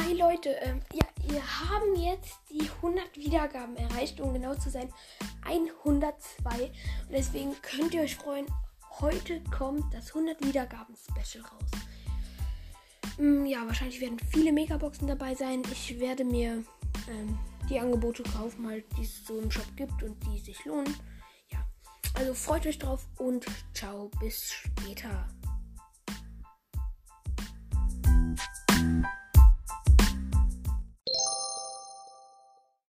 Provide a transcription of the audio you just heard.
Hi Leute, ähm, ja, wir haben jetzt die 100 Wiedergaben erreicht, um genau zu sein 102. Und deswegen könnt ihr euch freuen, heute kommt das 100 Wiedergaben Special raus. Ähm, ja, wahrscheinlich werden viele Megaboxen dabei sein. Ich werde mir ähm, die Angebote kaufen, halt, die es so im Shop gibt und die sich lohnen. Ja, also freut euch drauf und ciao, bis später.